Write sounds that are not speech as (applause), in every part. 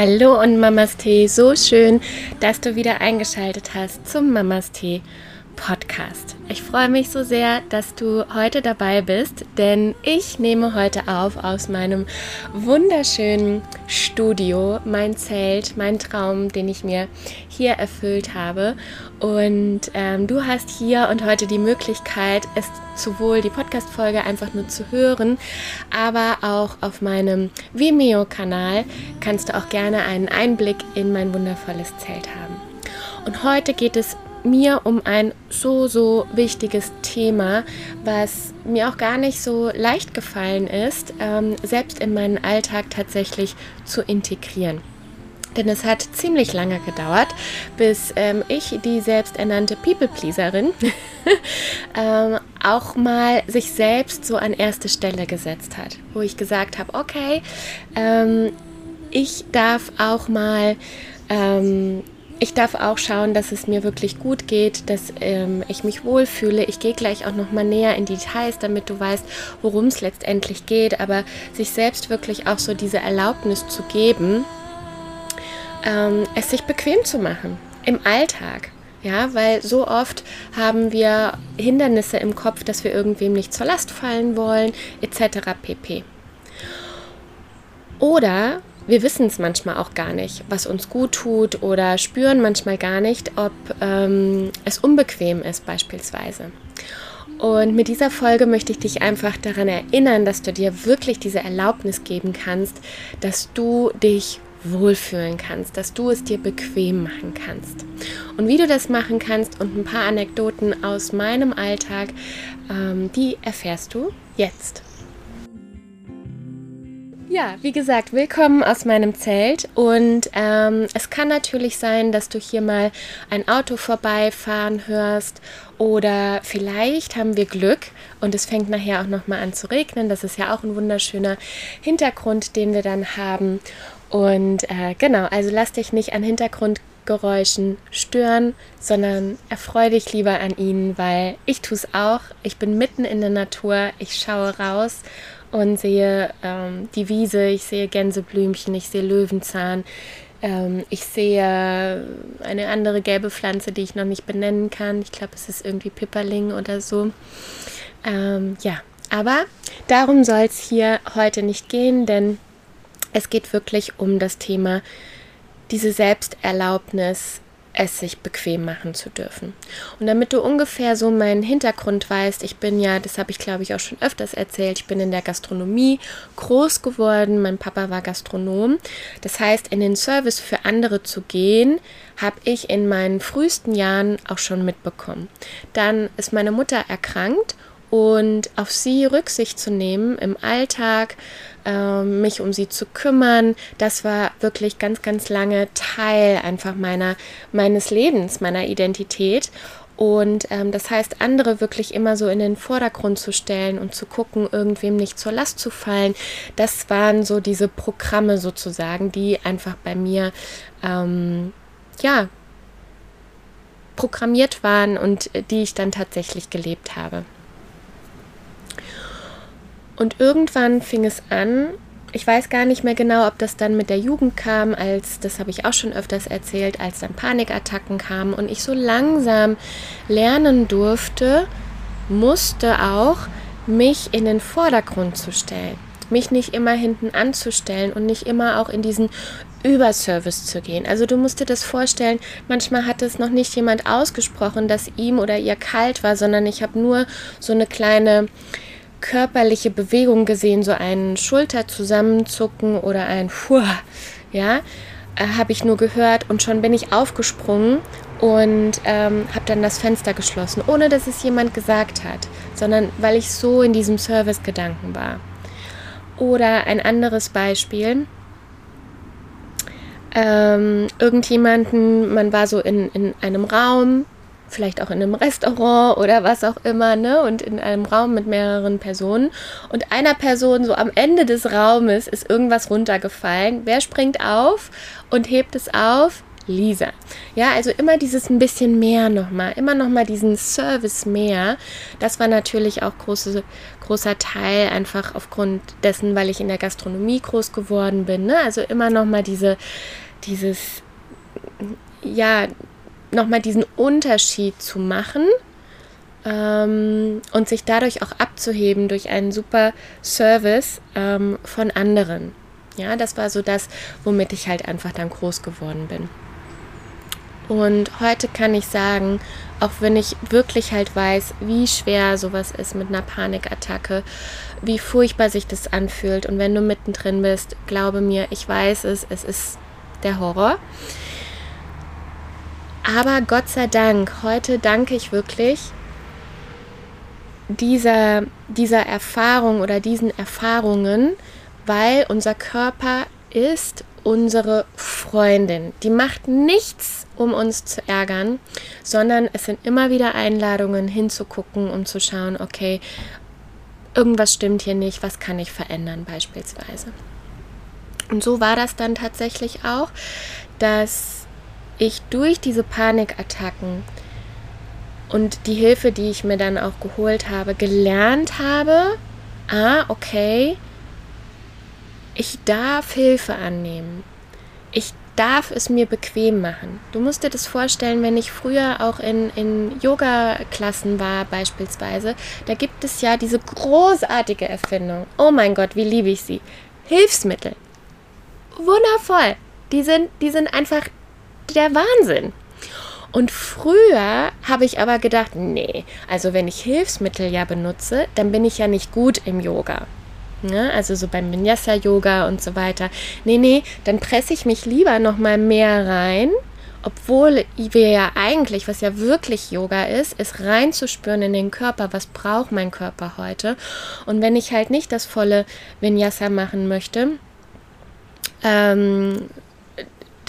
Hallo und Mamas Tee, so schön, dass du wieder eingeschaltet hast zum Mamas Tee Podcast. Ich freue mich so sehr, dass du heute dabei bist, denn ich nehme heute auf aus meinem wunderschönen Studio, mein Zelt, mein Traum, den ich mir hier erfüllt habe. Und ähm, du hast hier und heute die Möglichkeit, es sowohl die Podcast-Folge einfach nur zu hören, aber auch auf meinem Vimeo-Kanal kannst du auch gerne einen Einblick in mein wundervolles Zelt haben. Und heute geht es mir um ein so, so wichtiges Thema, was mir auch gar nicht so leicht gefallen ist, ähm, selbst in meinen Alltag tatsächlich zu integrieren. Denn es hat ziemlich lange gedauert, bis ähm, ich, die selbsternannte People-Pleaserin, (laughs) ähm, auch mal sich selbst so an erste Stelle gesetzt hat. Wo ich gesagt habe, okay, ähm, ich darf auch mal ähm, ich darf auch schauen, dass es mir wirklich gut geht, dass ähm, ich mich wohlfühle. Ich gehe gleich auch noch mal näher in Details, damit du weißt, worum es letztendlich geht. Aber sich selbst wirklich auch so diese Erlaubnis zu geben, ähm, es sich bequem zu machen im Alltag. Ja, weil so oft haben wir Hindernisse im Kopf, dass wir irgendwem nicht zur Last fallen wollen, etc. pp. Oder wir wissen es manchmal auch gar nicht, was uns gut tut oder spüren manchmal gar nicht, ob ähm, es unbequem ist beispielsweise. Und mit dieser Folge möchte ich dich einfach daran erinnern, dass du dir wirklich diese Erlaubnis geben kannst, dass du dich wohlfühlen kannst, dass du es dir bequem machen kannst. Und wie du das machen kannst und ein paar Anekdoten aus meinem Alltag, ähm, die erfährst du jetzt. Ja, wie gesagt, willkommen aus meinem Zelt. Und ähm, es kann natürlich sein, dass du hier mal ein Auto vorbeifahren hörst. Oder vielleicht haben wir Glück und es fängt nachher auch nochmal an zu regnen. Das ist ja auch ein wunderschöner Hintergrund, den wir dann haben. Und äh, genau, also lass dich nicht an Hintergrundgeräuschen stören, sondern erfreue dich lieber an ihnen, weil ich tue es auch. Ich bin mitten in der Natur, ich schaue raus und sehe ähm, die Wiese, ich sehe Gänseblümchen, ich sehe Löwenzahn, ähm, ich sehe eine andere gelbe Pflanze, die ich noch nicht benennen kann. Ich glaube, es ist irgendwie Pipperling oder so. Ähm, ja, aber darum soll es hier heute nicht gehen, denn es geht wirklich um das Thema diese Selbsterlaubnis es sich bequem machen zu dürfen. Und damit du ungefähr so meinen Hintergrund weißt, ich bin ja, das habe ich glaube ich auch schon öfters erzählt, ich bin in der Gastronomie groß geworden, mein Papa war Gastronom. Das heißt, in den Service für andere zu gehen, habe ich in meinen frühesten Jahren auch schon mitbekommen. Dann ist meine Mutter erkrankt und auf sie Rücksicht zu nehmen im Alltag, äh, mich um sie zu kümmern, das war wirklich ganz, ganz lange Teil einfach meiner, meines Lebens, meiner Identität. Und ähm, das heißt, andere wirklich immer so in den Vordergrund zu stellen und zu gucken, irgendwem nicht zur Last zu fallen, das waren so diese Programme sozusagen, die einfach bei mir, ähm, ja, programmiert waren und die ich dann tatsächlich gelebt habe. Und irgendwann fing es an, ich weiß gar nicht mehr genau, ob das dann mit der Jugend kam, als, das habe ich auch schon öfters erzählt, als dann Panikattacken kamen und ich so langsam lernen durfte, musste auch, mich in den Vordergrund zu stellen. Mich nicht immer hinten anzustellen und nicht immer auch in diesen Überservice zu gehen. Also du musst dir das vorstellen, manchmal hat es noch nicht jemand ausgesprochen, dass ihm oder ihr kalt war, sondern ich habe nur so eine kleine körperliche Bewegung gesehen, so ein Schulterzusammenzucken oder ein Fuhr, ja, äh, habe ich nur gehört und schon bin ich aufgesprungen und ähm, habe dann das Fenster geschlossen, ohne dass es jemand gesagt hat, sondern weil ich so in diesem Service-Gedanken war. Oder ein anderes Beispiel. Ähm, irgendjemanden, man war so in, in einem Raum, vielleicht auch in einem Restaurant oder was auch immer, ne? Und in einem Raum mit mehreren Personen. Und einer Person, so am Ende des Raumes, ist irgendwas runtergefallen. Wer springt auf und hebt es auf? Lisa. Ja, also immer dieses ein bisschen mehr nochmal, immer nochmal diesen Service mehr. Das war natürlich auch große, großer Teil, einfach aufgrund dessen, weil ich in der Gastronomie groß geworden bin. Ne? Also immer nochmal diese, dieses, ja, nochmal diesen Unterschied zu machen ähm, und sich dadurch auch abzuheben durch einen super Service ähm, von anderen. Ja, das war so das, womit ich halt einfach dann groß geworden bin. Und heute kann ich sagen, auch wenn ich wirklich halt weiß, wie schwer sowas ist mit einer Panikattacke, wie furchtbar sich das anfühlt und wenn du mittendrin bist, glaube mir, ich weiß es, es ist der Horror. Aber Gott sei Dank, heute danke ich wirklich dieser, dieser Erfahrung oder diesen Erfahrungen, weil unser Körper ist unsere Freundin. Die macht nichts, um uns zu ärgern, sondern es sind immer wieder Einladungen hinzugucken, um zu schauen, okay, irgendwas stimmt hier nicht, was kann ich verändern beispielsweise. Und so war das dann tatsächlich auch, dass ich durch diese Panikattacken und die Hilfe, die ich mir dann auch geholt habe, gelernt habe, ah, okay, ich darf Hilfe annehmen. Ich darf es mir bequem machen. Du musst dir das vorstellen, wenn ich früher auch in, in Yoga-Klassen war beispielsweise, da gibt es ja diese großartige Erfindung. Oh mein Gott, wie liebe ich sie. Hilfsmittel. Wundervoll. Die sind, die sind einfach der Wahnsinn. Und früher habe ich aber gedacht, nee, also wenn ich Hilfsmittel ja benutze, dann bin ich ja nicht gut im Yoga. Ne? Also so beim Vinyasa-Yoga und so weiter. Nee, nee, dann presse ich mich lieber noch mal mehr rein, obwohl wir ja eigentlich, was ja wirklich Yoga ist, ist reinzuspüren in den Körper, was braucht mein Körper heute. Und wenn ich halt nicht das volle Vinyasa machen möchte, ähm,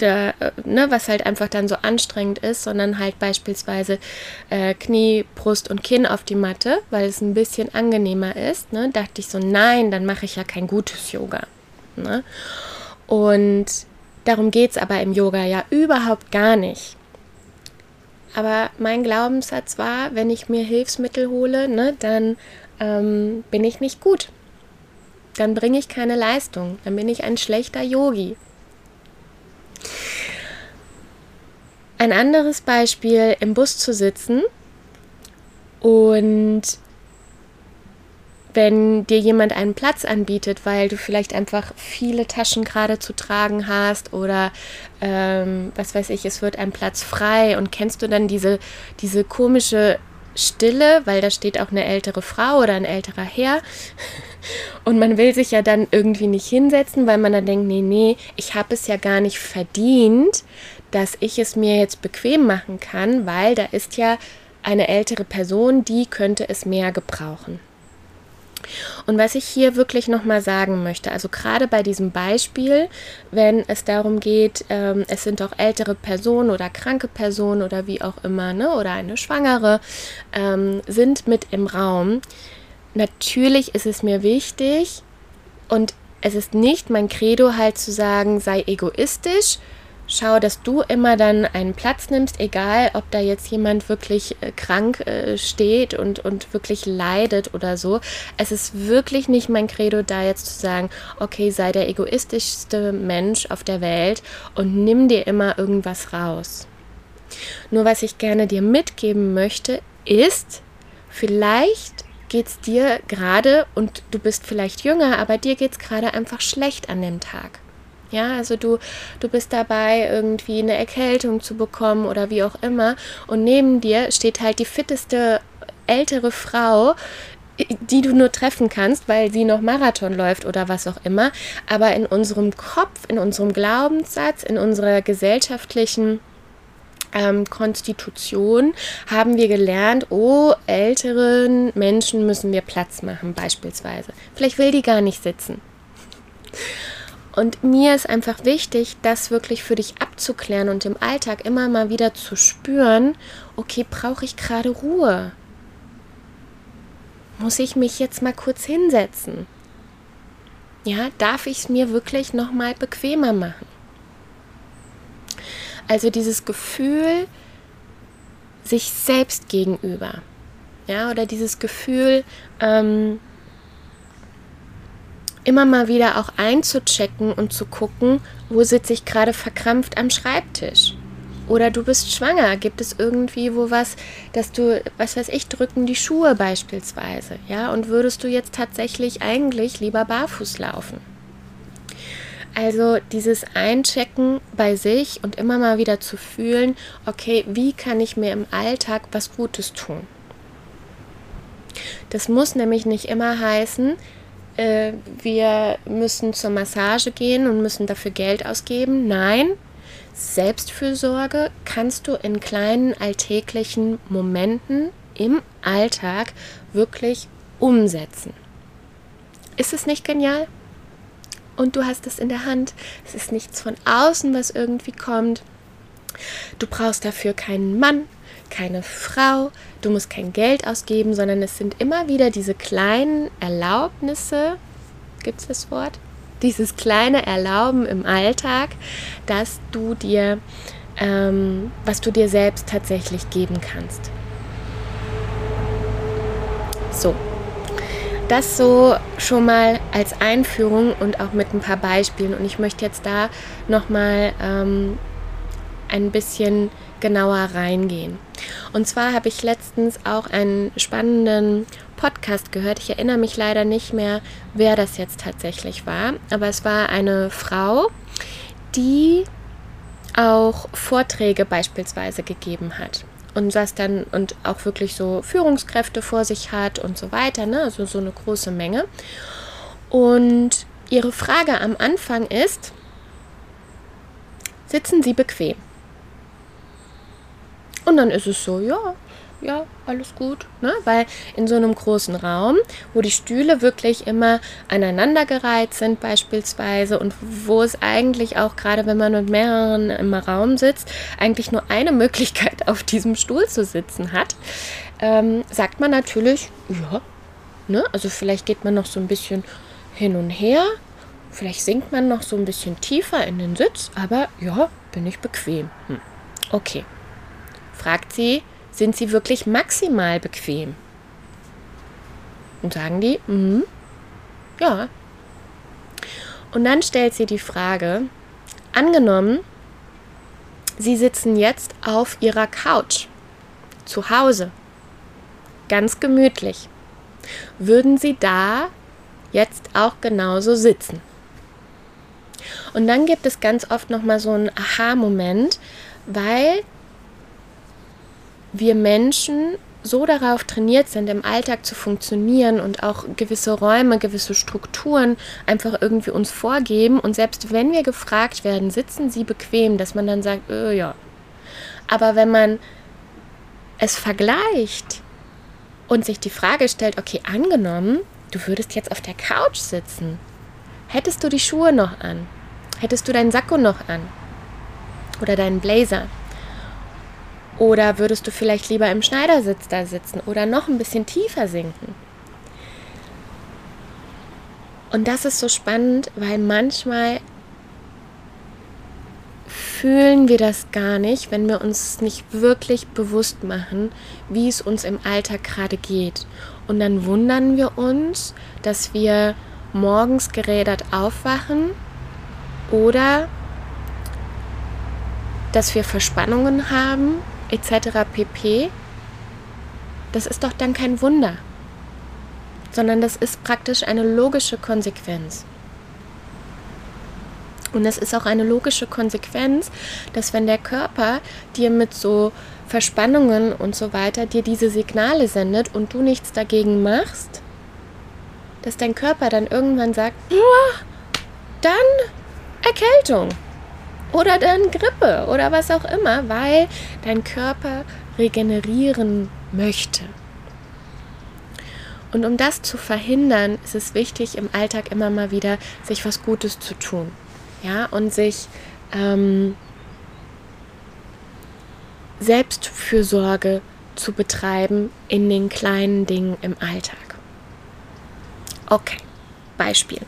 der, äh, ne, was halt einfach dann so anstrengend ist, sondern halt beispielsweise äh, Knie, Brust und Kinn auf die Matte, weil es ein bisschen angenehmer ist. Ne, dachte ich so, nein, dann mache ich ja kein gutes Yoga. Ne? Und darum geht es aber im Yoga ja überhaupt gar nicht. Aber mein Glaubenssatz war, wenn ich mir Hilfsmittel hole, ne, dann ähm, bin ich nicht gut. Dann bringe ich keine Leistung. Dann bin ich ein schlechter Yogi. Ein anderes Beispiel, im Bus zu sitzen und wenn dir jemand einen Platz anbietet, weil du vielleicht einfach viele Taschen gerade zu tragen hast oder ähm, was weiß ich, es wird ein Platz frei und kennst du dann diese, diese komische Stille, weil da steht auch eine ältere Frau oder ein älterer Herr. Und man will sich ja dann irgendwie nicht hinsetzen, weil man dann denkt, nee, nee, ich habe es ja gar nicht verdient, dass ich es mir jetzt bequem machen kann, weil da ist ja eine ältere Person, die könnte es mehr gebrauchen. Und was ich hier wirklich nochmal sagen möchte, also gerade bei diesem Beispiel, wenn es darum geht, ähm, es sind auch ältere Personen oder kranke Personen oder wie auch immer, ne, oder eine Schwangere, ähm, sind mit im Raum. Natürlich ist es mir wichtig und es ist nicht mein Credo halt zu sagen, sei egoistisch, schau, dass du immer dann einen Platz nimmst, egal ob da jetzt jemand wirklich äh, krank äh, steht und, und wirklich leidet oder so. Es ist wirklich nicht mein Credo, da jetzt zu sagen, okay, sei der egoistischste Mensch auf der Welt und nimm dir immer irgendwas raus. Nur was ich gerne dir mitgeben möchte, ist, vielleicht geht es dir gerade und du bist vielleicht jünger, aber dir geht es gerade einfach schlecht an dem Tag. Ja, also du, du bist dabei, irgendwie eine Erkältung zu bekommen oder wie auch immer. Und neben dir steht halt die fitteste ältere Frau, die du nur treffen kannst, weil sie noch Marathon läuft oder was auch immer. Aber in unserem Kopf, in unserem Glaubenssatz, in unserer gesellschaftlichen ähm, Konstitution haben wir gelernt, oh, älteren Menschen müssen wir Platz machen, beispielsweise. Vielleicht will die gar nicht sitzen. Und mir ist einfach wichtig, das wirklich für dich abzuklären und im Alltag immer mal wieder zu spüren, okay, brauche ich gerade Ruhe? Muss ich mich jetzt mal kurz hinsetzen? Ja, darf ich es mir wirklich noch mal bequemer machen? Also dieses Gefühl sich selbst gegenüber. Ja, oder dieses Gefühl, ähm, immer mal wieder auch einzuchecken und zu gucken, wo sitze ich gerade verkrampft am Schreibtisch. Oder du bist schwanger, gibt es irgendwie wo was, dass du, was weiß ich, drücken die Schuhe beispielsweise, ja, und würdest du jetzt tatsächlich eigentlich lieber barfuß laufen? Also dieses Einchecken bei sich und immer mal wieder zu fühlen, okay, wie kann ich mir im Alltag was Gutes tun? Das muss nämlich nicht immer heißen, äh, wir müssen zur Massage gehen und müssen dafür Geld ausgeben. Nein, Selbstfürsorge kannst du in kleinen alltäglichen Momenten im Alltag wirklich umsetzen. Ist es nicht genial? Und du hast es in der Hand. Es ist nichts von außen, was irgendwie kommt. Du brauchst dafür keinen Mann, keine Frau, du musst kein Geld ausgeben, sondern es sind immer wieder diese kleinen Erlaubnisse, gibt es das Wort? Dieses kleine Erlauben im Alltag, dass du dir, ähm, was du dir selbst tatsächlich geben kannst. So, das so schon mal als Einführung und auch mit ein paar Beispielen. Und ich möchte jetzt da nochmal ähm, ein bisschen genauer reingehen. Und zwar habe ich letztens auch einen spannenden Podcast gehört. Ich erinnere mich leider nicht mehr, wer das jetzt tatsächlich war, aber es war eine Frau, die auch Vorträge beispielsweise gegeben hat und das dann und auch wirklich so Führungskräfte vor sich hat und so weiter, ne? also so eine große Menge. Und ihre Frage am Anfang ist, sitzen Sie bequem? Und dann ist es so, ja, ja, alles gut. Ne? Weil in so einem großen Raum, wo die Stühle wirklich immer aneinandergereiht sind beispielsweise und wo es eigentlich auch, gerade wenn man mit mehreren im Raum sitzt, eigentlich nur eine Möglichkeit (laughs) auf diesem Stuhl zu sitzen hat, ähm, sagt man natürlich, ja, ne? also vielleicht geht man noch so ein bisschen hin und her, vielleicht sinkt man noch so ein bisschen tiefer in den Sitz, aber ja, bin ich bequem. Hm. Okay fragt sie, sind sie wirklich maximal bequem? Und sagen die, mhm, ja. Und dann stellt sie die Frage, angenommen, Sie sitzen jetzt auf Ihrer Couch, zu Hause, ganz gemütlich. Würden Sie da jetzt auch genauso sitzen? Und dann gibt es ganz oft nochmal so einen Aha-Moment, weil wir Menschen so darauf trainiert sind, im Alltag zu funktionieren und auch gewisse Räume, gewisse Strukturen einfach irgendwie uns vorgeben. Und selbst wenn wir gefragt werden, sitzen Sie bequem, dass man dann sagt, äh, ja. Aber wenn man es vergleicht und sich die Frage stellt, okay, angenommen, du würdest jetzt auf der Couch sitzen, hättest du die Schuhe noch an? Hättest du deinen Sakko noch an? Oder deinen Blazer? Oder würdest du vielleicht lieber im Schneidersitz da sitzen oder noch ein bisschen tiefer sinken? Und das ist so spannend, weil manchmal fühlen wir das gar nicht, wenn wir uns nicht wirklich bewusst machen, wie es uns im Alltag gerade geht. Und dann wundern wir uns, dass wir morgens gerädert aufwachen oder dass wir Verspannungen haben etc. pp. Das ist doch dann kein Wunder, sondern das ist praktisch eine logische Konsequenz. Und es ist auch eine logische Konsequenz, dass wenn der Körper dir mit so Verspannungen und so weiter dir diese Signale sendet und du nichts dagegen machst, dass dein Körper dann irgendwann sagt, dann Erkältung. Oder dann Grippe oder was auch immer, weil dein Körper regenerieren möchte. Und um das zu verhindern, ist es wichtig, im Alltag immer mal wieder sich was Gutes zu tun. Ja, und sich ähm, Selbstfürsorge zu betreiben in den kleinen Dingen im Alltag. Okay, Beispiel.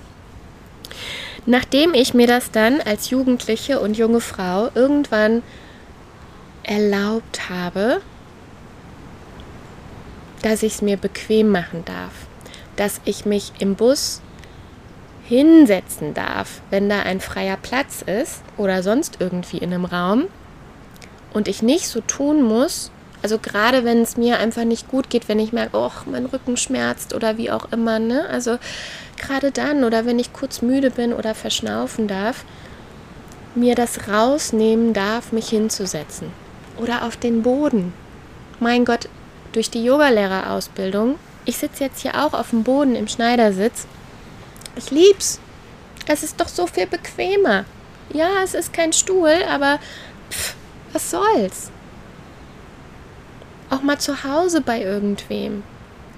Nachdem ich mir das dann als Jugendliche und junge Frau irgendwann erlaubt habe, dass ich es mir bequem machen darf, dass ich mich im Bus hinsetzen darf, wenn da ein freier Platz ist oder sonst irgendwie in einem Raum und ich nicht so tun muss, also gerade wenn es mir einfach nicht gut geht, wenn ich merke, oh, mein Rücken schmerzt oder wie auch immer, ne? Also gerade dann oder wenn ich kurz müde bin oder verschnaufen darf, mir das rausnehmen darf, mich hinzusetzen oder auf den Boden. Mein Gott, durch die Yogalehrerausbildung, ich sitze jetzt hier auch auf dem Boden im Schneidersitz. Ich lieb's. Es ist doch so viel bequemer. Ja, es ist kein Stuhl, aber pff, was soll's? Auch mal zu Hause bei irgendwem.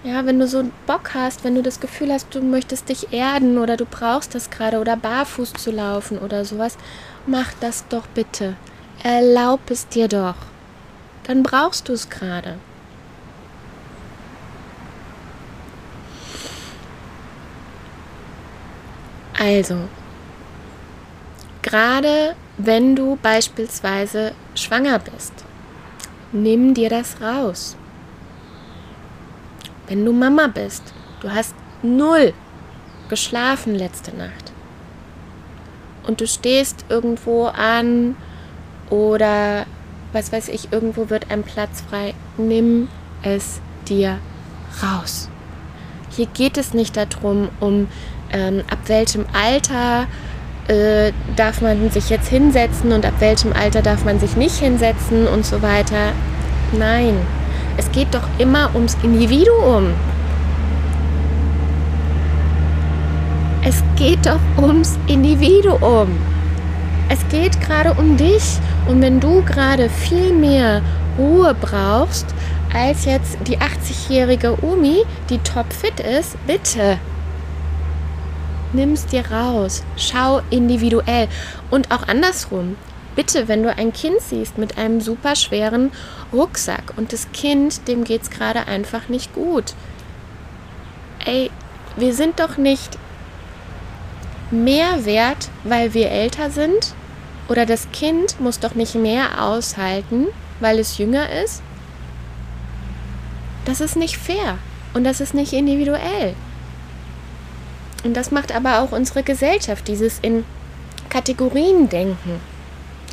Ja, wenn du so Bock hast, wenn du das Gefühl hast, du möchtest dich erden oder du brauchst das gerade oder barfuß zu laufen oder sowas, mach das doch bitte. Erlaub es dir doch. Dann brauchst du es gerade. Also, gerade wenn du beispielsweise schwanger bist, nimm dir das raus. Wenn du Mama bist, du hast null geschlafen letzte Nacht und du stehst irgendwo an oder was weiß ich, irgendwo wird ein Platz frei, nimm es dir raus. Hier geht es nicht darum, um ähm, ab welchem Alter äh, darf man sich jetzt hinsetzen und ab welchem Alter darf man sich nicht hinsetzen und so weiter. Nein, es geht doch immer ums Individuum. Es geht doch ums Individuum. Es geht gerade um dich. Und wenn du gerade viel mehr Ruhe brauchst als jetzt die 80-jährige Umi, die topfit ist, bitte nimm's dir raus. Schau individuell. Und auch andersrum. Bitte, wenn du ein Kind siehst mit einem super schweren Rucksack und das Kind, dem geht's gerade einfach nicht gut. Ey, wir sind doch nicht mehr wert, weil wir älter sind? Oder das Kind muss doch nicht mehr aushalten, weil es jünger ist? Das ist nicht fair und das ist nicht individuell. Und das macht aber auch unsere Gesellschaft, dieses in Kategorien denken.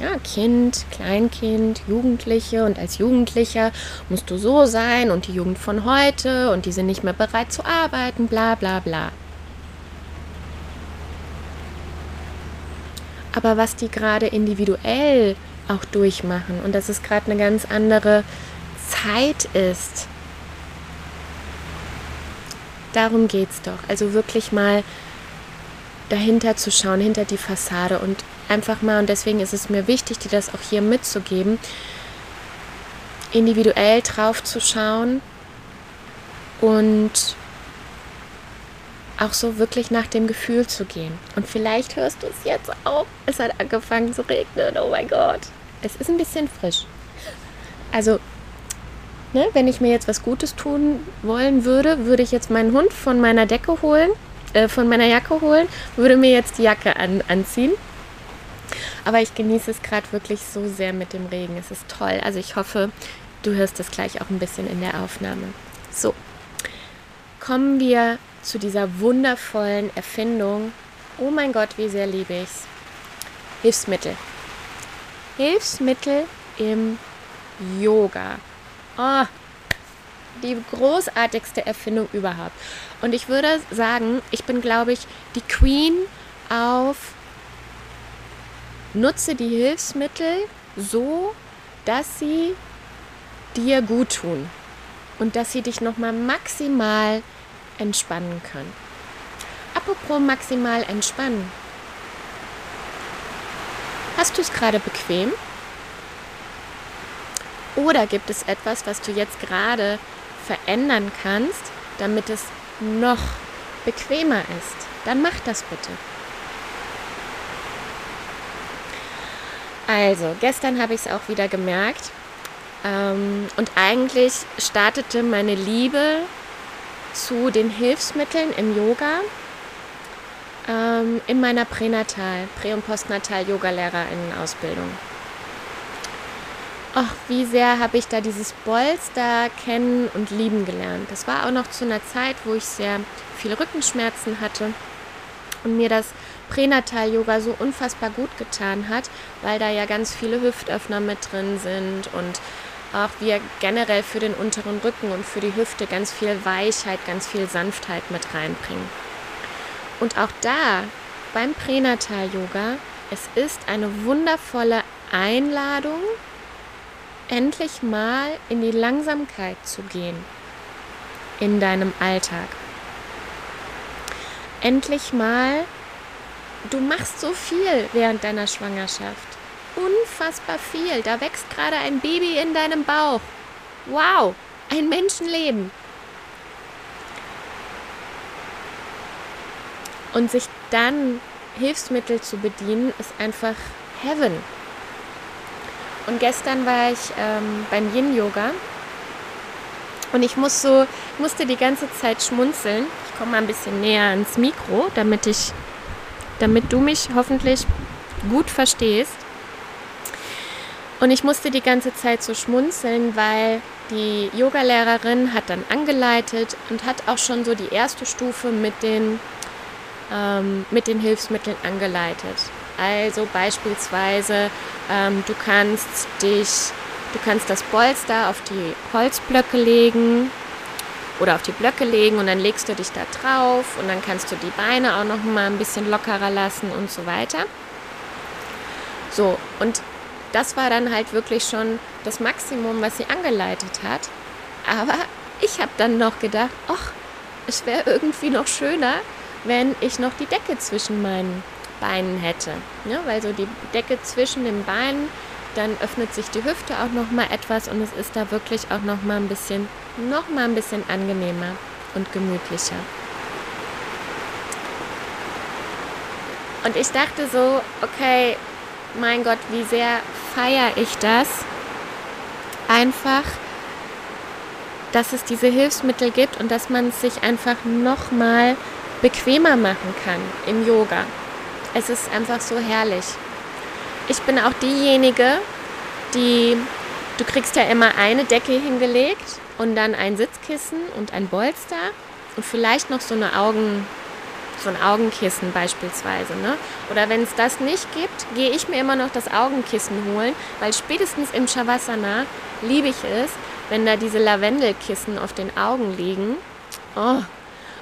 Ja, Kind, Kleinkind, Jugendliche und als Jugendlicher musst du so sein und die Jugend von heute und die sind nicht mehr bereit zu arbeiten, bla bla bla. Aber was die gerade individuell auch durchmachen und dass es gerade eine ganz andere Zeit ist, Darum geht es doch. Also wirklich mal dahinter zu schauen, hinter die Fassade und einfach mal, und deswegen ist es mir wichtig, dir das auch hier mitzugeben, individuell drauf zu schauen und auch so wirklich nach dem Gefühl zu gehen. Und vielleicht hörst du es jetzt auch. Es hat angefangen zu regnen. Oh mein Gott. Es ist ein bisschen frisch. Also Ne? Wenn ich mir jetzt was Gutes tun wollen würde, würde ich jetzt meinen Hund von meiner Decke holen, äh, von meiner Jacke holen, würde mir jetzt die Jacke an, anziehen. Aber ich genieße es gerade wirklich so sehr mit dem Regen. Es ist toll. Also ich hoffe, du hörst es gleich auch ein bisschen in der Aufnahme. So, kommen wir zu dieser wundervollen Erfindung. Oh mein Gott, wie sehr liebe ich es. Hilfsmittel. Hilfsmittel im Yoga. Oh, die großartigste Erfindung überhaupt. Und ich würde sagen, ich bin, glaube ich, die Queen auf nutze die Hilfsmittel so, dass sie dir gut tun und dass sie dich nochmal maximal entspannen können. Apropos maximal entspannen. Hast du es gerade bequem? Oder gibt es etwas, was du jetzt gerade verändern kannst, damit es noch bequemer ist? Dann mach das bitte. Also, gestern habe ich es auch wieder gemerkt. Ähm, und eigentlich startete meine Liebe zu den Hilfsmitteln im Yoga ähm, in meiner Pränatal, Prä- und Postnatal-Yoga-Lehrerinnen-Ausbildung. ach, wie sehr habe ich da dieses Bolster kennen und lieben gelernt. Das war auch noch zu einer Zeit, wo ich sehr viele Rückenschmerzen hatte und mir das Pränatal-Yoga so unfassbar gut getan hat, weil da ja ganz viele Hüftöffner mit drin sind und auch wir generell für den unteren Rücken und für die Hüfte ganz viel Weichheit, ganz viel Sanftheit mit reinbringen. Und auch da beim Pränatal-Yoga, es ist eine wundervolle Einladung, endlich mal in die Langsamkeit zu gehen in deinem Alltag. Endlich mal, du machst so viel während deiner Schwangerschaft. Unfassbar viel. Da wächst gerade ein Baby in deinem Bauch. Wow, ein Menschenleben. Und sich dann Hilfsmittel zu bedienen, ist einfach Heaven. Und gestern war ich ähm, beim Yin-Yoga und ich muss so, musste die ganze Zeit schmunzeln. Ich komme mal ein bisschen näher ans Mikro, damit ich, damit du mich hoffentlich gut verstehst. Und ich musste die ganze Zeit so schmunzeln, weil die Yogalehrerin hat dann angeleitet und hat auch schon so die erste Stufe mit den, ähm, mit den Hilfsmitteln angeleitet. Also beispielsweise, ähm, du kannst dich, du kannst das Bolster auf die Holzblöcke legen oder auf die Blöcke legen und dann legst du dich da drauf und dann kannst du die Beine auch noch mal ein bisschen lockerer lassen und so weiter. So, und das war dann halt wirklich schon das Maximum, was sie angeleitet hat. Aber ich habe dann noch gedacht, ach, es wäre irgendwie noch schöner, wenn ich noch die Decke zwischen meinen Beinen hätte. Ja, weil so die Decke zwischen den Beinen, dann öffnet sich die Hüfte auch noch mal etwas und es ist da wirklich auch noch mal ein bisschen, noch mal ein bisschen angenehmer und gemütlicher. Und ich dachte so, okay, mein Gott, wie sehr feiere ich das? Einfach, dass es diese Hilfsmittel gibt und dass man es sich einfach noch mal bequemer machen kann im Yoga. Es ist einfach so herrlich. Ich bin auch diejenige, die, du kriegst ja immer eine Decke hingelegt und dann ein Sitzkissen und ein Bolster und vielleicht noch so eine Augen, so ein Augenkissen beispielsweise. Ne? Oder wenn es das nicht gibt, gehe ich mir immer noch das Augenkissen holen, weil spätestens im Shavasana liebe ich es, wenn da diese Lavendelkissen auf den Augen liegen. Oh,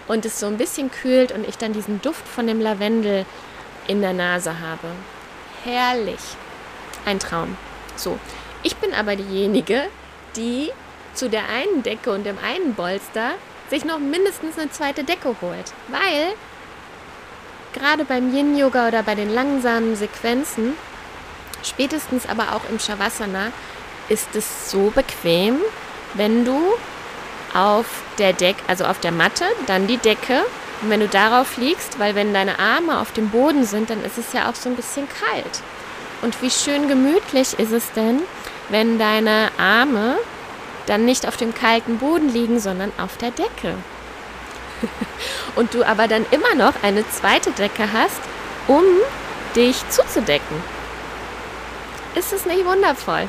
und es so ein bisschen kühlt und ich dann diesen Duft von dem Lavendel in der Nase habe. Herrlich. Ein Traum. So, ich bin aber diejenige, die zu der einen Decke und dem einen Bolster sich noch mindestens eine zweite Decke holt. Weil gerade beim Yin-Yoga oder bei den langsamen Sequenzen, spätestens aber auch im Shavasana, ist es so bequem, wenn du auf der Decke, also auf der Matte, dann die Decke und wenn du darauf liegst, weil wenn deine Arme auf dem Boden sind, dann ist es ja auch so ein bisschen kalt. Und wie schön gemütlich ist es denn, wenn deine Arme dann nicht auf dem kalten Boden liegen, sondern auf der Decke. (laughs) Und du aber dann immer noch eine zweite Decke hast, um dich zuzudecken. Ist es nicht wundervoll?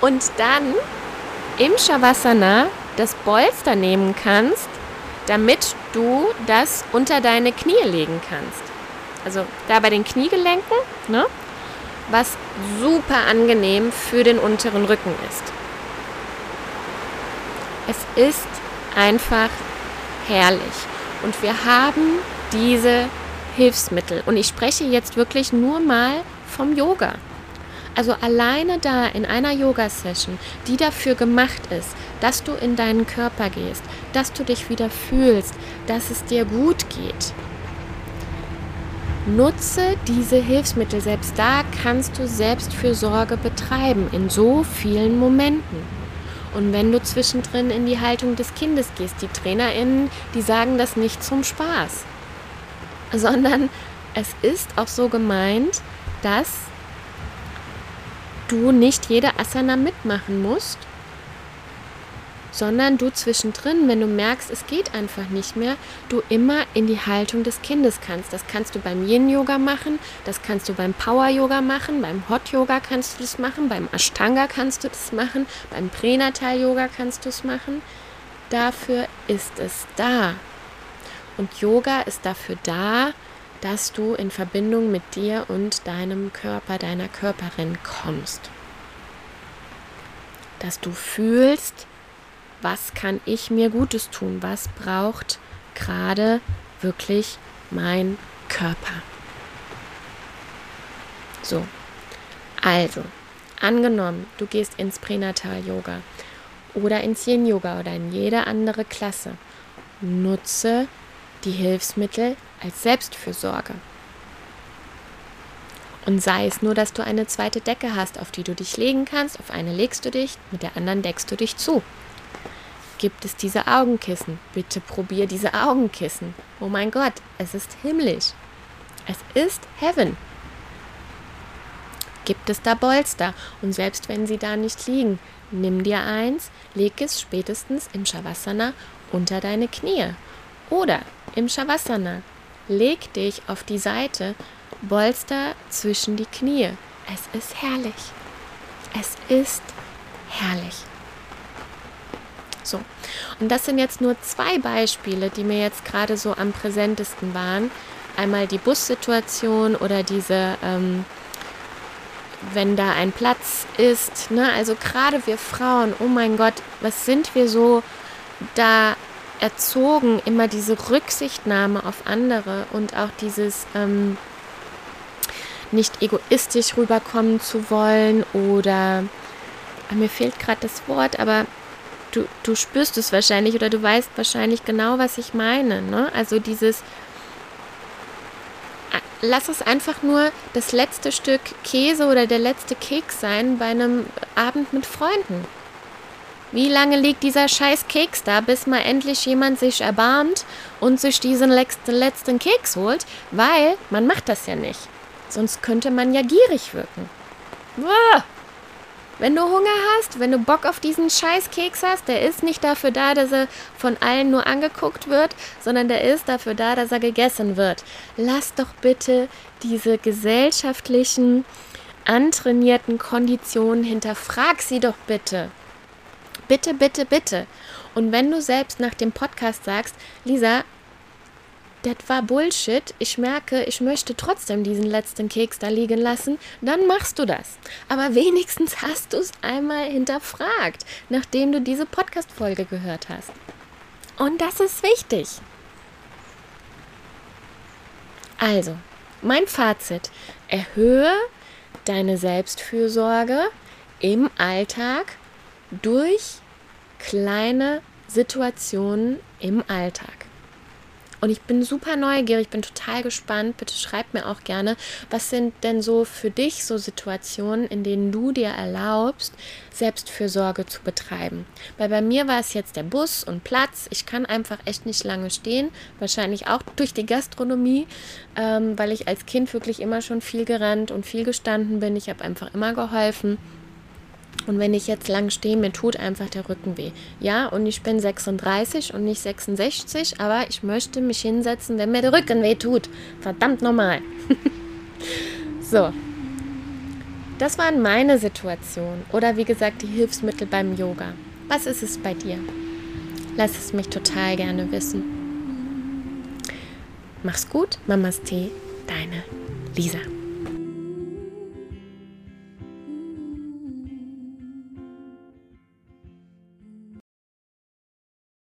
Und dann im Shavasana das Bolster nehmen kannst damit du das unter deine Knie legen kannst. Also da bei den Kniegelenken, ne? was super angenehm für den unteren Rücken ist. Es ist einfach herrlich. Und wir haben diese Hilfsmittel. Und ich spreche jetzt wirklich nur mal vom Yoga. Also alleine da in einer Yoga-Session, die dafür gemacht ist, dass du in deinen Körper gehst, dass du dich wieder fühlst, dass es dir gut geht. Nutze diese Hilfsmittel. Selbst da kannst du Selbstfürsorge betreiben in so vielen Momenten. Und wenn du zwischendrin in die Haltung des Kindes gehst, die TrainerInnen, die sagen das nicht zum Spaß, (laughs) sondern es ist auch so gemeint, dass du nicht jede Asana mitmachen musst, sondern du zwischendrin, wenn du merkst, es geht einfach nicht mehr, du immer in die Haltung des Kindes kannst. Das kannst du beim Yin-Yoga machen, das kannst du beim Power-Yoga machen, beim Hot-Yoga kannst du das machen, beim Ashtanga kannst du das machen, beim Pränatal-Yoga kannst du es machen. Dafür ist es da. Und Yoga ist dafür da, dass du in Verbindung mit dir und deinem Körper, deiner Körperin kommst. Dass du fühlst, was kann ich mir Gutes tun? Was braucht gerade wirklich mein Körper? So, also, angenommen, du gehst ins Pränatal-Yoga oder ins Yin-Yoga oder in jede andere Klasse. Nutze die Hilfsmittel als Selbstfürsorge. Und sei es nur, dass du eine zweite Decke hast, auf die du dich legen kannst. Auf eine legst du dich, mit der anderen deckst du dich zu gibt es diese Augenkissen. Bitte probier diese Augenkissen. Oh mein Gott, es ist himmlisch. Es ist Heaven. Gibt es da Bolster? Und selbst wenn sie da nicht liegen, nimm dir eins, leg es spätestens im Shavasana unter deine Knie. Oder im Shavasana, leg dich auf die Seite, Bolster zwischen die Knie. Es ist herrlich. Es ist herrlich. So. Und das sind jetzt nur zwei Beispiele, die mir jetzt gerade so am präsentesten waren. Einmal die Bussituation oder diese, ähm, wenn da ein Platz ist. Ne? Also gerade wir Frauen, oh mein Gott, was sind wir so da erzogen, immer diese Rücksichtnahme auf andere und auch dieses ähm, nicht egoistisch rüberkommen zu wollen oder mir fehlt gerade das Wort, aber du, du spürst es wahrscheinlich oder du weißt wahrscheinlich genau, was ich meine. Ne? Also dieses, äh, lass es einfach nur das letzte Stück Käse oder der letzte Keks sein bei einem Abend mit Freunden. Wie lange liegt dieser scheiß Keks da, bis mal endlich jemand sich erbarmt und sich diesen letzten Keks holt? Weil man macht das ja nicht. Sonst könnte man ja gierig wirken. Uah! Wenn du Hunger hast, wenn du Bock auf diesen Scheißkeks hast, der ist nicht dafür da, dass er von allen nur angeguckt wird, sondern der ist dafür da, dass er gegessen wird. Lass doch bitte diese gesellschaftlichen, antrainierten Konditionen hinterfrag sie doch bitte. Bitte, bitte, bitte. Und wenn du selbst nach dem Podcast sagst, Lisa, das war Bullshit, ich merke, ich möchte trotzdem diesen letzten Keks da liegen lassen, dann machst du das. Aber wenigstens hast du es einmal hinterfragt, nachdem du diese Podcast-Folge gehört hast. Und das ist wichtig. Also, mein Fazit: Erhöhe deine Selbstfürsorge im Alltag durch kleine Situationen im Alltag. Und ich bin super neugierig, bin total gespannt. Bitte schreib mir auch gerne, was sind denn so für dich so Situationen, in denen du dir erlaubst, Selbstfürsorge zu betreiben. Weil bei mir war es jetzt der Bus und Platz. Ich kann einfach echt nicht lange stehen. Wahrscheinlich auch durch die Gastronomie, ähm, weil ich als Kind wirklich immer schon viel gerannt und viel gestanden bin. Ich habe einfach immer geholfen. Und wenn ich jetzt lang stehe, mir tut einfach der Rücken weh. Ja, und ich bin 36 und nicht 66, aber ich möchte mich hinsetzen, wenn mir der Rücken weh tut. Verdammt normal. (laughs) so. Das waren meine Situationen. Oder wie gesagt, die Hilfsmittel beim Yoga. Was ist es bei dir? Lass es mich total gerne wissen. Mach's gut, Mamas Tee, deine Lisa.